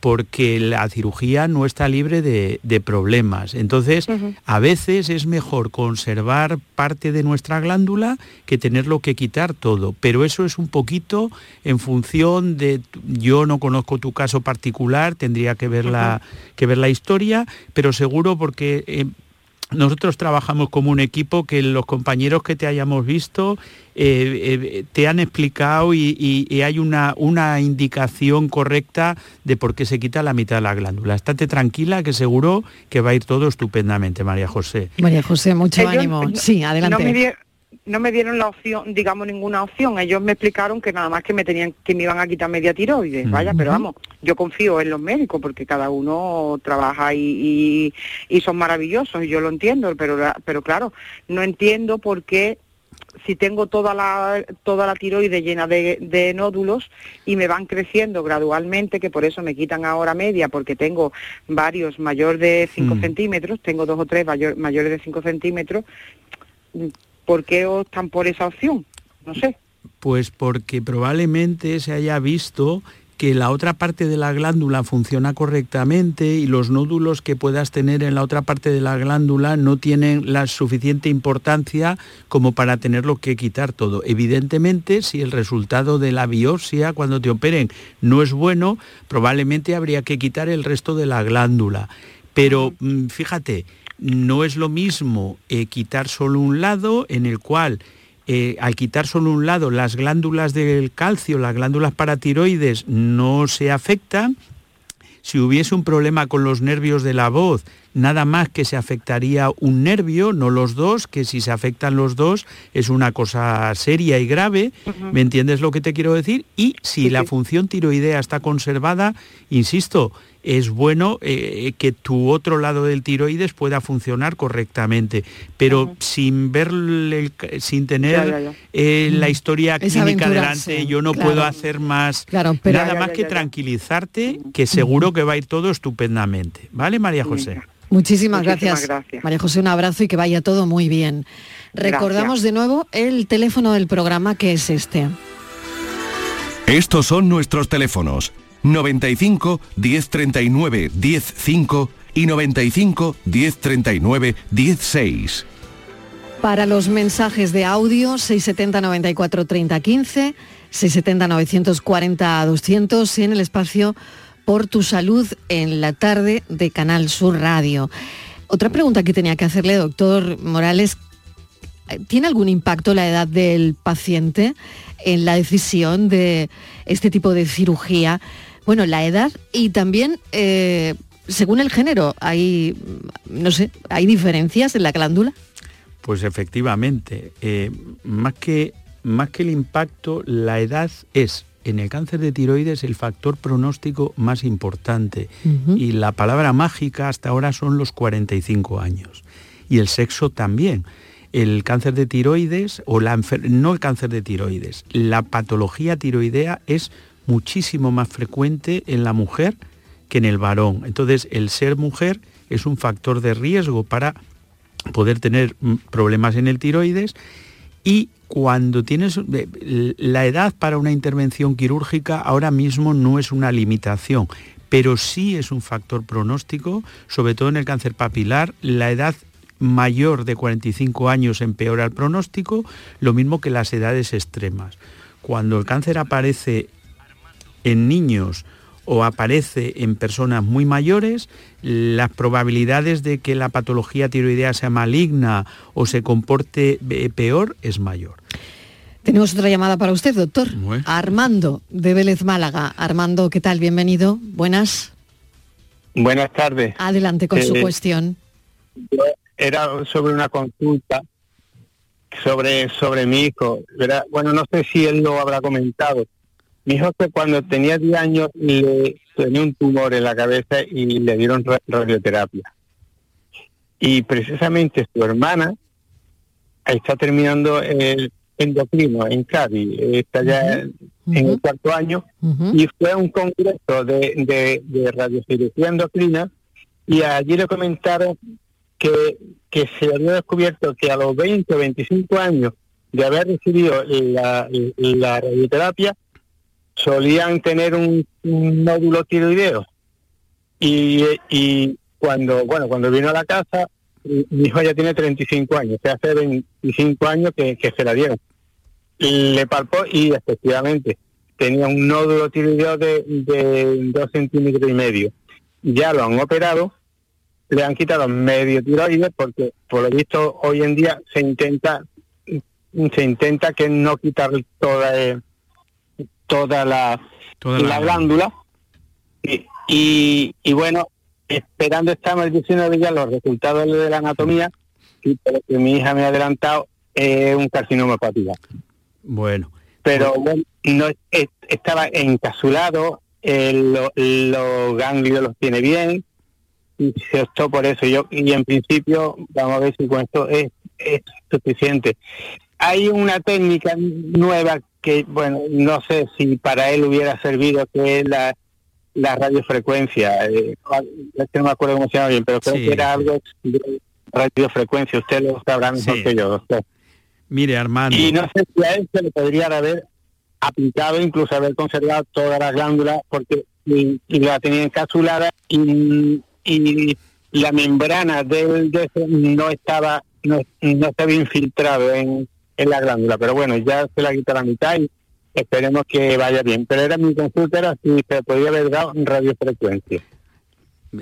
porque la cirugía no está libre de, problemas. Entonces, a veces es mejor conservar parte de nuestra glándula que tenerlo que quitar todo. Pero eso es un poquito en función de, yo no conozco tu caso particular, tendría que ver, la, que ver la historia, pero seguro porque... Eh, nosotros trabajamos como un equipo que los compañeros que te hayamos visto eh, eh, te han explicado y, hay una, una, indicación correcta de por qué se quita la mitad de la glándula. Estate tranquila que seguro que va a ir todo estupendamente, María José. María José, mucho ánimo. sí, adelante no me dieron la opción, digamos ninguna opción. Ellos me explicaron que nada más que me tenían, que me iban a quitar media tiroides. Vaya, pero vamos, yo confío en los médicos porque cada uno trabaja y, y, son maravillosos y yo lo entiendo, pero pero claro, no entiendo por qué si tengo toda la toda la tiroides llena de, nódulos y me van creciendo gradualmente, que por eso me quitan ahora media, porque tengo varios mayor de 5 mm. centímetros, tengo dos o tres mayores de 5 centímetros, ¿por qué optan por esa opción? No sé. Pues porque probablemente se haya visto que la otra parte de la glándula funciona correctamente y los nódulos que puedas tener en la otra parte de la glándula no tienen la suficiente importancia como para tenerlo que quitar todo. Evidentemente, si el resultado de la biopsia cuando te operen no es bueno, probablemente habría que quitar el resto de la glándula. Pero mm, fíjate, no es lo mismo eh, quitar solo un lado en el cual eh, al quitar solo un lado las glándulas del calcio, las glándulas paratiroides no se afectan. Si hubiese un problema con los nervios de la voz, nada más que se afectaría un nervio, no los dos, que si se afectan los dos es una cosa seria y grave, ¿me entiendes lo que te quiero decir? Y si la función tiroidea está conservada, insisto, es bueno eh, que tu otro lado del tiroides pueda funcionar correctamente, pero sin ver, sin tener eh, la historia clínica delante, yo no puedo hacer más, nada más que tranquilizarte, que seguro que va a ir todo estupendamente. ¿Vale, María José? Muchísimas, gracias. María José, un abrazo y que vaya todo muy bien. Recordamos de nuevo el teléfono del programa que es este. Estos son nuestros teléfonos 95 1039 105 y 95 1039 16. Para los mensajes de audio 670 94 30 15, 670 940 200 y en el espacio por tu salud en la tarde de Canal Sur Radio. Otra pregunta que tenía que hacerle, doctor Morales, ¿tiene algún impacto la edad del paciente en la decisión de este tipo de cirugía? Bueno, la edad y también eh, según el género, hay, no sé, ¿hay diferencias en la glándula? Pues efectivamente, eh, más, que, más que el impacto, la edad es en el cáncer de tiroides el factor pronóstico más importante y la palabra mágica hasta ahora son los 45 años y el sexo también. El cáncer de tiroides o la no el cáncer de tiroides, la patología tiroidea es muchísimo más frecuente en la mujer que en el varón. Entonces, el ser mujer es un factor de riesgo para poder tener mm, problemas en el tiroides y cuando tienes la edad para una intervención quirúrgica ahora mismo no es una limitación, pero sí es un factor pronóstico, sobre todo en el cáncer papilar, la edad mayor de 45 años empeora el pronóstico, lo mismo que las edades extremas. Cuando el cáncer aparece en niños o aparece en personas muy mayores, las probabilidades de que la patología tiroidea sea maligna o se comporte eh, peor es mayor. Tenemos otra llamada para usted, doctor. Armando, de Vélez Málaga. Armando, ¿qué tal? Bienvenido. Buenas. Buenas tardes. Adelante con su eh, cuestión. Era sobre una consulta sobre, sobre mi hijo. Bueno, no sé si él lo habrá comentado mi hijo que cuando tenía 10 años le tenía un tumor en la cabeza y le dieron radioterapia. Y precisamente su hermana está terminando el endocrino en Cádiz, está ya en el cuarto año, y fue a un congreso de, de, de radiocirugía endocrina y allí le comentaron que, que se había descubierto que a los 20 o 25 años de haber recibido la, la radioterapia, solían tener un, nódulo tiroideo. Y, y cuando, bueno, cuando vino a la casa, mi hijo ya tiene 35 años, que hace 25 años que, se la dieron. Le palpó y efectivamente tenía un nódulo tiroideo de, de 2 centímetros y medio. Ya lo han operado, le han quitado medio tiroides porque por lo visto hoy en día se intenta se intenta que no quitar toda toda la, la, glándula. Y, y, bueno, esperando estamos diciendo ya los resultados de la anatomía, y por que mi hija me ha adelantado, es un carcinoma papilar. Bueno. Pero bueno, no estaba encapsulado, los ganglios los tiene bien, y se optó por eso. Yo, y en principio, vamos a ver si con esto es, es suficiente. Hay una técnica nueva que, bueno, no sé si para él hubiera servido, que la, la radiofrecuencia. Eh, no me acuerdo cómo se llama bien, pero creo que era algo de radiofrecuencia. Usted lo sabrá mejor que yo, doctor. Mire, Armando. Y no sé si a él se le podría haber aplicado, incluso haber conservado toda la glándula, porque y, la tenía encapsulada y, y la membrana del de no estaba no, no estaba infiltrado en, en la glándula. Pero bueno, ya se la quita la mitad y esperemos que vaya bien. Pero era mi consulta, era si se podía haber dado radiofrecuencia.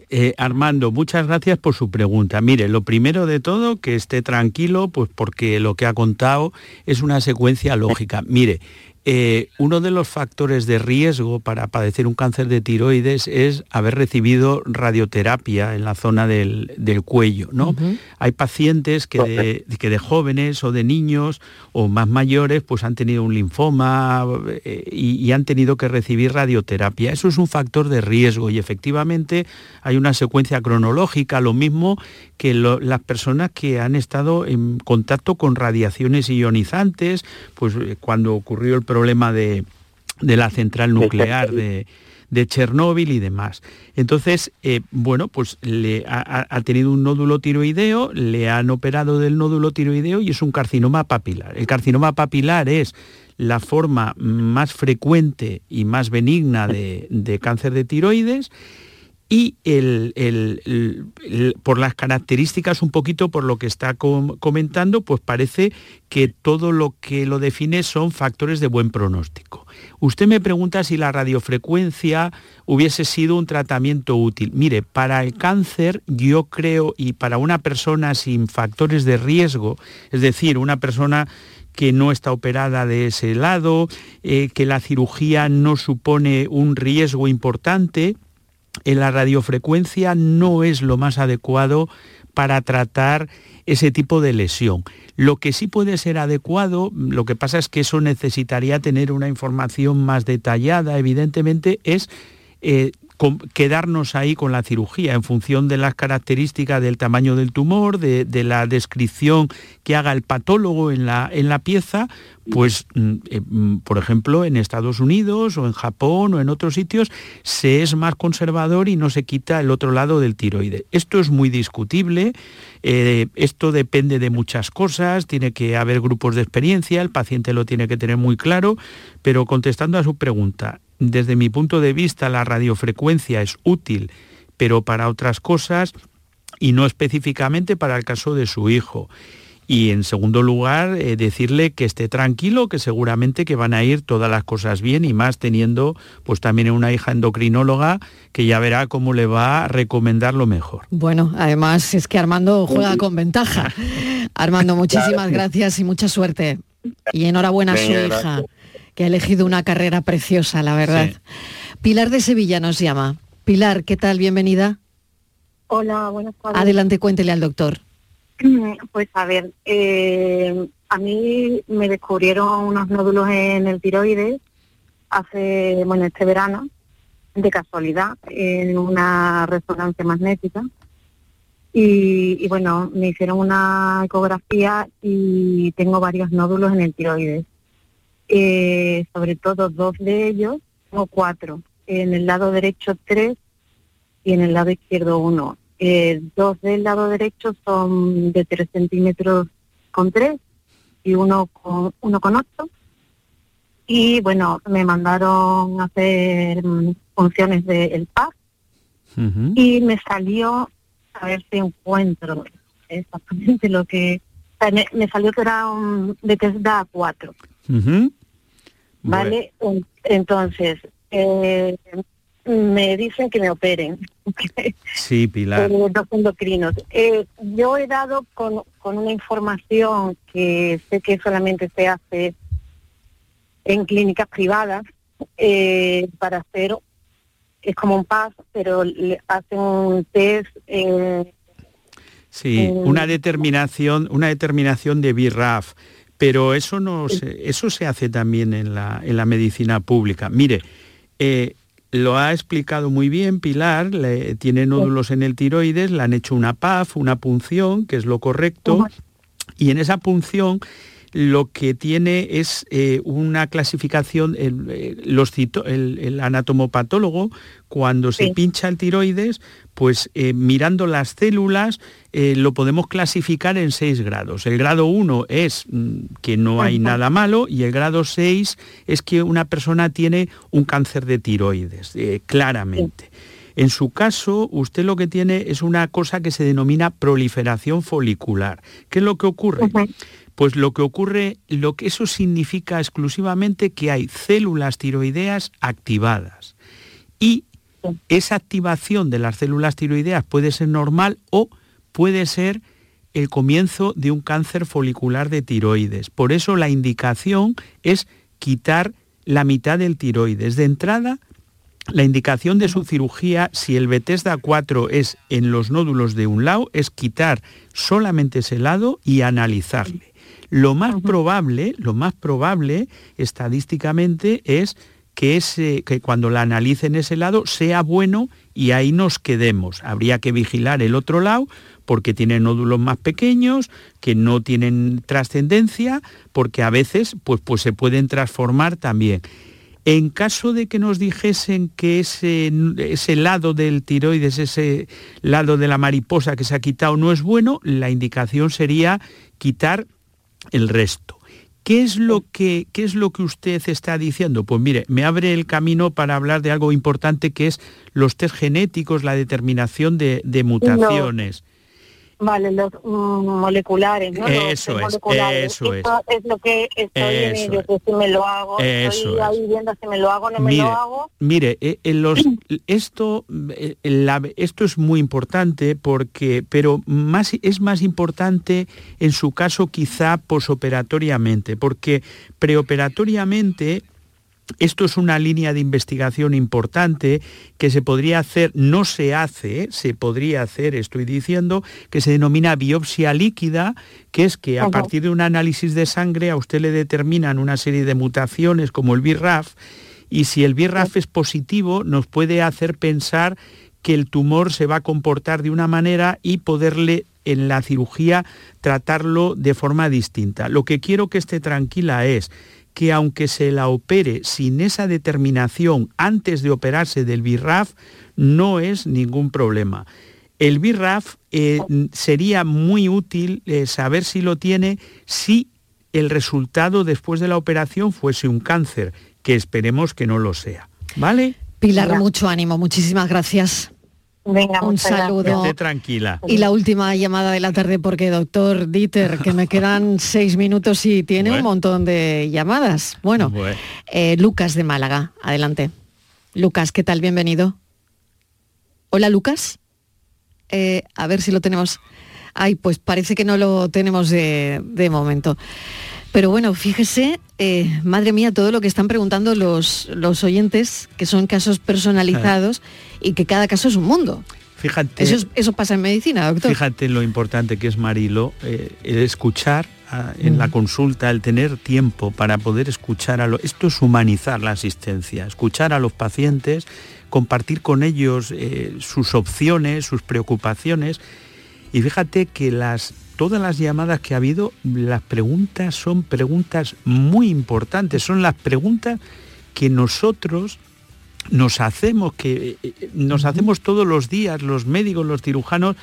Eh, Armando, muchas gracias por su pregunta. Mire, lo primero de todo, que esté tranquilo, pues porque lo que ha contado es una secuencia lógica. Mire, eh, uno de los factores de riesgo para padecer un cáncer de tiroides es haber recibido radioterapia en la zona del, cuello. ¿no? Hay pacientes que de, que de, jóvenes o de niños o más mayores pues han tenido un linfoma eh, y, han tenido que recibir radioterapia. Eso es un factor de riesgo y efectivamente hay una secuencia cronológica, lo mismo que las personas que han estado en contacto con radiaciones ionizantes, pues eh, cuando ocurrió el problema de, la central nuclear de, Chernóbil y demás. Entonces, eh, bueno, pues le ha, tenido un nódulo tiroideo, le han operado del nódulo tiroideo y es un carcinoma papilar. El carcinoma papilar es la forma más frecuente y más benigna de, cáncer de tiroides y por las características, un poquito por lo que está comentando, pues parece que todo lo que lo define son factores de buen pronóstico. Usted me pregunta si la radiofrecuencia hubiese sido un tratamiento útil. Mire, para el cáncer yo creo y para una persona sin factores de riesgo, es decir, una persona que no está operada de ese lado, eh, que la cirugía no supone un riesgo importante, la radiofrecuencia no es lo más adecuado para tratar ese tipo de lesión. Lo que sí puede ser adecuado, lo que pasa es que eso necesitaría tener una información más detallada, evidentemente, es eh, quedarnos ahí con la cirugía en función de las características del tamaño del tumor, de, la descripción que haga el patólogo en la, en la pieza, pues mm, eh, mm, por ejemplo en Estados Unidos o en Japón o en otros sitios se es más conservador y no se quita el otro lado del tiroide. Esto es muy discutible, eh, esto depende de muchas cosas, tiene que haber grupos de experiencia, el paciente lo tiene que tener muy claro, pero contestando a su pregunta, desde mi punto de vista, la radiofrecuencia es útil, pero para otras cosas y no específicamente para el caso de su hijo. Y en segundo lugar, eh, decirle que esté tranquilo, que seguramente que van a ir todas las cosas bien y más teniendo pues también una hija endocrinóloga que ya verá cómo le va a recomendar lo mejor. Bueno, además es que Armando juega con ventaja. Armando, muchísimas gracias y mucha suerte. Y enhorabuena a su hija que ha elegido una carrera preciosa, la verdad. Pilar de Sevilla nos llama. Pilar, ¿qué tal? Bienvenida. Hola, buenas tardes. Adelante, cuéntele al doctor. Pues a ver, eh, a mí me descubrieron unos nódulos en el tiroides hace, bueno, este verano, de casualidad, en una resonancia magnética. Y, y, bueno, me hicieron una ecografía y tengo varios nódulos en el tiroides eh, sobre todo dos de ellos, o cuatro, en el lado derecho tres y en el lado izquierdo uno. Eh, dos del lado derecho son de tres centímetros con tres y uno con uno con ocho. Y bueno, me mandaron a hacer mm, funciones del PAC y me salió a ver si encuentro exactamente lo que me, salió que era un de da 4 ¿vale? Entonces, eh, me dicen que me operen. Sí, Pilar. dos endocrinos. Eh, yo he dado con, con una información que sé que solamente se hace en clínicas privadas eh, para hacer, es como un PAS, pero le hacen un test. sí, una determinación, una determinación de BIRAF pero eso, no se, eso se hace también en la, en la medicina pública. Mire, eh, lo ha explicado muy bien Pilar, le, tiene nódulos en el tiroides, le han hecho una PAF, una punción, que es lo correcto, y en esa punción lo que tiene es eh, una clasificación, el, eh, los el, anatomopatólogo, cuando se pincha el tiroides, pues eh, mirando las células lo podemos clasificar en seis grados. El grado 1 es mm, que no hay nada malo y el grado 6 es que una persona tiene un cáncer de tiroides, claramente. En su caso, usted lo que tiene es una cosa que se denomina proliferación folicular. ¿Qué es lo que ocurre? Pues lo que ocurre, lo que eso significa exclusivamente que hay células tiroideas activadas. Y esa activación de las células tiroideas puede ser normal o puede ser el comienzo de un cáncer folicular de tiroides. Por eso la indicación es quitar la mitad del tiroides. De entrada, la indicación de su cirugía, si el Bethesda 4 es en los nódulos de un lado, es quitar solamente ese lado y analizarle. Lo más probable, lo más probable estadísticamente es que, ese, que cuando la analicen ese lado sea bueno y ahí nos quedemos. Habría que vigilar el otro lado porque tiene nódulos más pequeños, que no tienen trascendencia, porque a veces pues, pues se pueden transformar también. En caso de que nos dijesen que ese, ese, lado del tiroides, ese lado de la mariposa que se ha quitado no es bueno, la indicación sería quitar el resto. ¿Qué es, lo que, ¿Qué es lo que usted está diciendo? Pues mire, me abre el camino para hablar de algo importante que es los test genéticos, la determinación de, de mutaciones. Vale, los mm, moleculares, ¿no? Eso los es, moleculares. eso es. Esto es lo que estoy en Eso que si me lo hago, Eso estoy ahí viendo si me lo hago o no me lo hago. mire, eh, en los- esto, eh, la- esto es muy importante porque, pero más, es más importante en su caso quizá posoperatoriamente, porque preoperatoriamente esto es una línea de investigación importante que se podría hacer, no se hace, ¿eh? se podría hacer, estoy diciendo, que se denomina biopsia líquida, que es que a Ajá. partir de un análisis de sangre a usted le determinan una serie de mutaciones como el BRAF y si el BRAF es positivo nos puede hacer pensar que el tumor se va a comportar de una manera y poderle en la cirugía tratarlo de forma distinta. Lo que quiero que esté tranquila es que aunque se la opere sin esa determinación antes de operarse del BRAF, no es ningún problema. El BRAF eh, sería muy útil eh, saber si lo tiene si el resultado después de la operación fuese un cáncer, que esperemos que no lo sea. ¿Vale? Pilar, mucho ánimo, muchísimas gracias. Venga, Un saludo. Esté tranquila. Y la última llamada de la tarde, porque doctor Dieter, que me quedan seis minutos y tiene un montón de llamadas. Bueno, Bueno. eh, Lucas de Málaga, adelante. Lucas, ¿qué tal? Bienvenido. Hola, Lucas. Eh, a ver si lo tenemos. Ay, pues parece que no lo tenemos de, de momento. Pero bueno, fíjese, eh, madre mía, todo lo que están preguntando los, los oyentes, que son casos personalizados y que cada caso es un mundo. Fíjate. Eso, es- eso pasa en medicina, doctor. Fíjate lo importante que es Marilo, eh, el escuchar ah, en la consulta, el tener tiempo para poder escuchar a los... Esto es humanizar la asistencia, escuchar a los pacientes, compartir con ellos eh, sus opciones, sus preocupaciones. Y fíjate que las, todas las llamadas que ha habido, las preguntas son preguntas muy importantes, son las preguntas que nosotros nos hacemos, que eh, nos hacemos todos los días, los médicos, los cirujanos,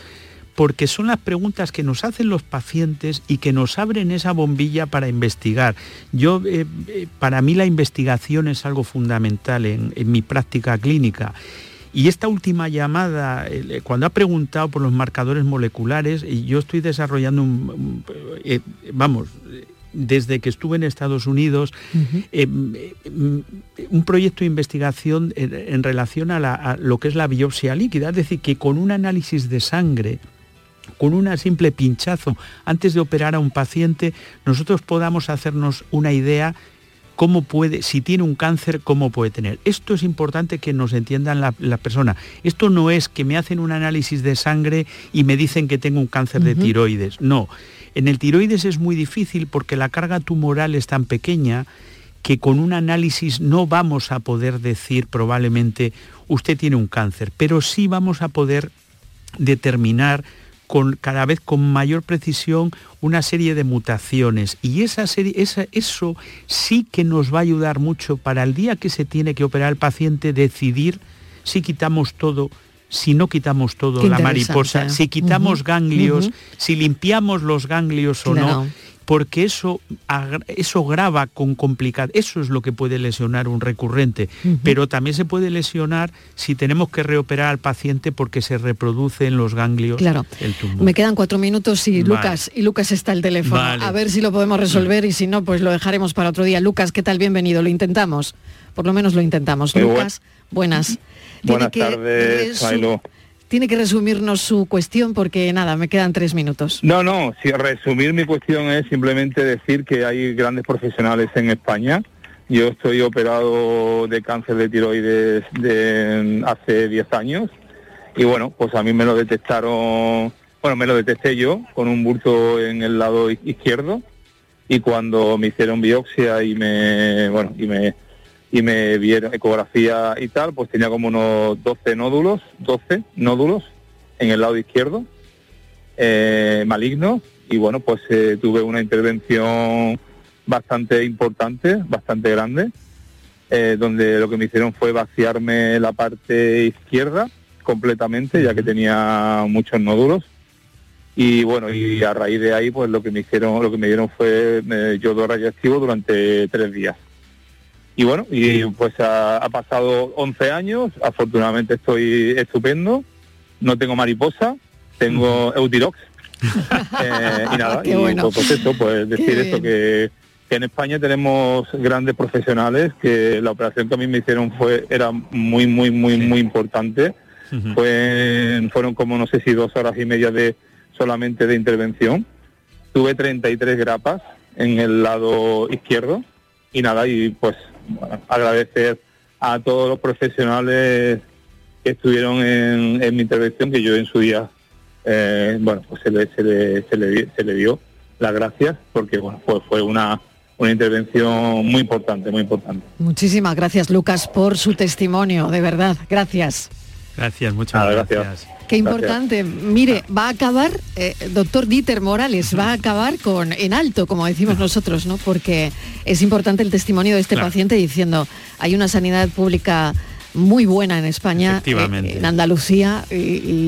porque son las preguntas que nos hacen los pacientes y que nos abren esa bombilla para investigar. Yo, eh, eh, para mí la investigación es algo fundamental en, en mi práctica clínica. Y esta última llamada, eh, cuando ha preguntado por los marcadores moleculares, y yo estoy desarrollando un, un- eh, vamos, desde que estuve en Estados Unidos, eh, un proyecto de investigación en, en relación a, la- a lo que es la biopsia líquida, es decir, que con un análisis de sangre, con una simple pinchazo antes de operar a un paciente, nosotros podamos hacernos una idea cómo puede, si tiene un cáncer, cómo puede tener. Esto es importante que nos entiendan la, la persona. Esto no es que me hacen un análisis de sangre y me dicen que tengo un cáncer de tiroides. No. En el tiroides es muy difícil porque la carga tumoral es tan pequeña que con un análisis no vamos a poder decir probablemente usted tiene un cáncer, pero sí vamos a poder determinar con, cada vez con mayor precisión una serie de mutaciones. Y esa serie, esa- eso sí que nos va a ayudar mucho para el día que se tiene que operar el paciente decidir si quitamos todo, si no quitamos todo Qué la mariposa, si quitamos ganglios, si limpiamos los ganglios o Claro. no, porque eso, eso grava con complicado, eso es lo que puede lesionar un recurrente, pero también se puede lesionar si tenemos que reoperar al paciente porque se reproduce en los ganglios Claro. el tumor. Me quedan cuatro minutos y Vale. Lucas, y Lucas está el teléfono. Vale. A ver si lo podemos resolver y si no, pues lo dejaremos para otro día. Lucas, ¿qué tal? Bienvenido. Lo intentamos. Por lo menos lo intentamos. Muy buen- Lucas, buenas. Buenas tardes. Tiene que resumirnos su cuestión porque nada, me quedan tres minutos. No, no, si resumir mi cuestión es simplemente decir que hay grandes profesionales en España. Yo estoy operado de cáncer de tiroides de hace 10 años y bueno, pues a mí me lo detectaron, bueno, me lo detecté yo con un bulto en el lado izquierdo y cuando me hicieron biopsia y me, bueno, y me y me vieron ecografía y tal, pues tenía como unos 12 nódulos, 12 nódulos en el lado izquierdo eh, maligno y bueno pues eh, tuve una intervención bastante importante bastante grande eh, donde lo que me hicieron fue vaciarme la parte izquierda completamente ya que tenía muchos nódulos y bueno, y a raíz de ahí pues lo que me hicieron, lo que me dieron fue eh, yodo radiactivo durante tres días. Y bueno, y pues ha, ha pasado 11 años, afortunadamente estoy estupendo, no tengo mariposa, tengo Eutirox. Eh, y nada, Qué y bueno. pues, pues eso, pues decir Qué esto que, que en España tenemos grandes profesionales, que la operación que a mí me hicieron fue era muy, muy, muy, muy importante. Fue- fueron como no sé si dos horas y media de solamente de intervención. Tuve 33 grapas en el lado izquierdo y nada, y pues bueno, agradecer a todos los profesionales que estuvieron en, mi intervención, que yo en su día, eh, bueno, pues se le, se le, se le dio las gracias, porque bueno, pues fue una, una intervención muy importante, muy importante. Muchísimas gracias, Lucas, por su testimonio, de verdad. Gracias. Gracias, muchas gracias. Qué importante. Mire, va a acabar, eh, doctor Dieter Morales, va a acabar con en alto, como decimos nosotros, ¿no? Porque es importante el testimonio de este Claro. paciente diciendo, hay una sanidad pública muy buena en España, Efectivamente. eh, en Andalucía, y,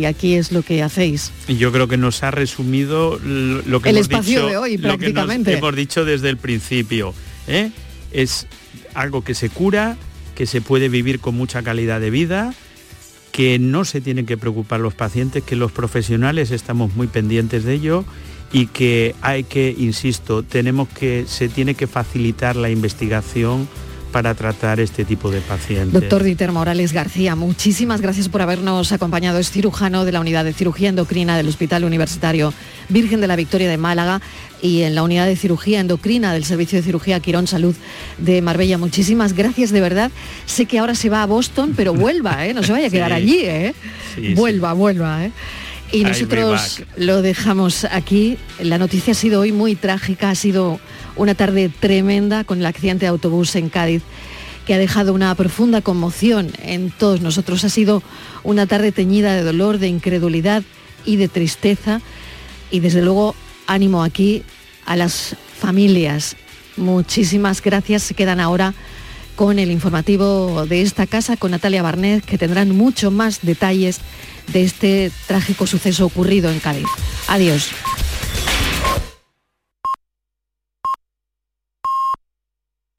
y aquí es lo que hacéis. Y yo creo que nos ha resumido lo que El hemos espacio dicho, de hoy, lo que prácticamente. hemos dicho desde el principio. ¿eh? Es algo que se cura, que se puede vivir con mucha calidad de vida, que no se tienen que preocupar los pacientes, que los profesionales estamos muy pendientes de ello y que hay que, insisto, tenemos que, se tiene que facilitar la investigación para tratar este tipo de pacientes. Doctor Dieter Morales García, muchísimas gracias por habernos acompañado. Es cirujano de la Unidad de Cirugía Endocrina del Hospital Universitario Virgen de la Victoria de Málaga y en la Unidad de Cirugía Endocrina del Servicio de Cirugía Quirón Salud de Marbella. Muchísimas gracias, de verdad. Sé que ahora se va a Boston, pero vuelva, ¿eh? no se vaya a quedar Sí. allí. ¿eh? Sí, vuelva, vuelva. ¿eh? Y nosotros lo dejamos aquí. La noticia ha sido hoy muy trágica, ha sido una tarde tremenda con el accidente de autobús en Cádiz que ha dejado una profunda conmoción en todos nosotros. Ha sido una tarde teñida de dolor, de incredulidad y de tristeza. Y desde luego ánimo aquí a las familias. Muchísimas gracias. Se quedan ahora con el informativo de esta casa, con Natalia Barnet, que tendrán mucho más detalles de este trágico suceso ocurrido en Cádiz. Adiós.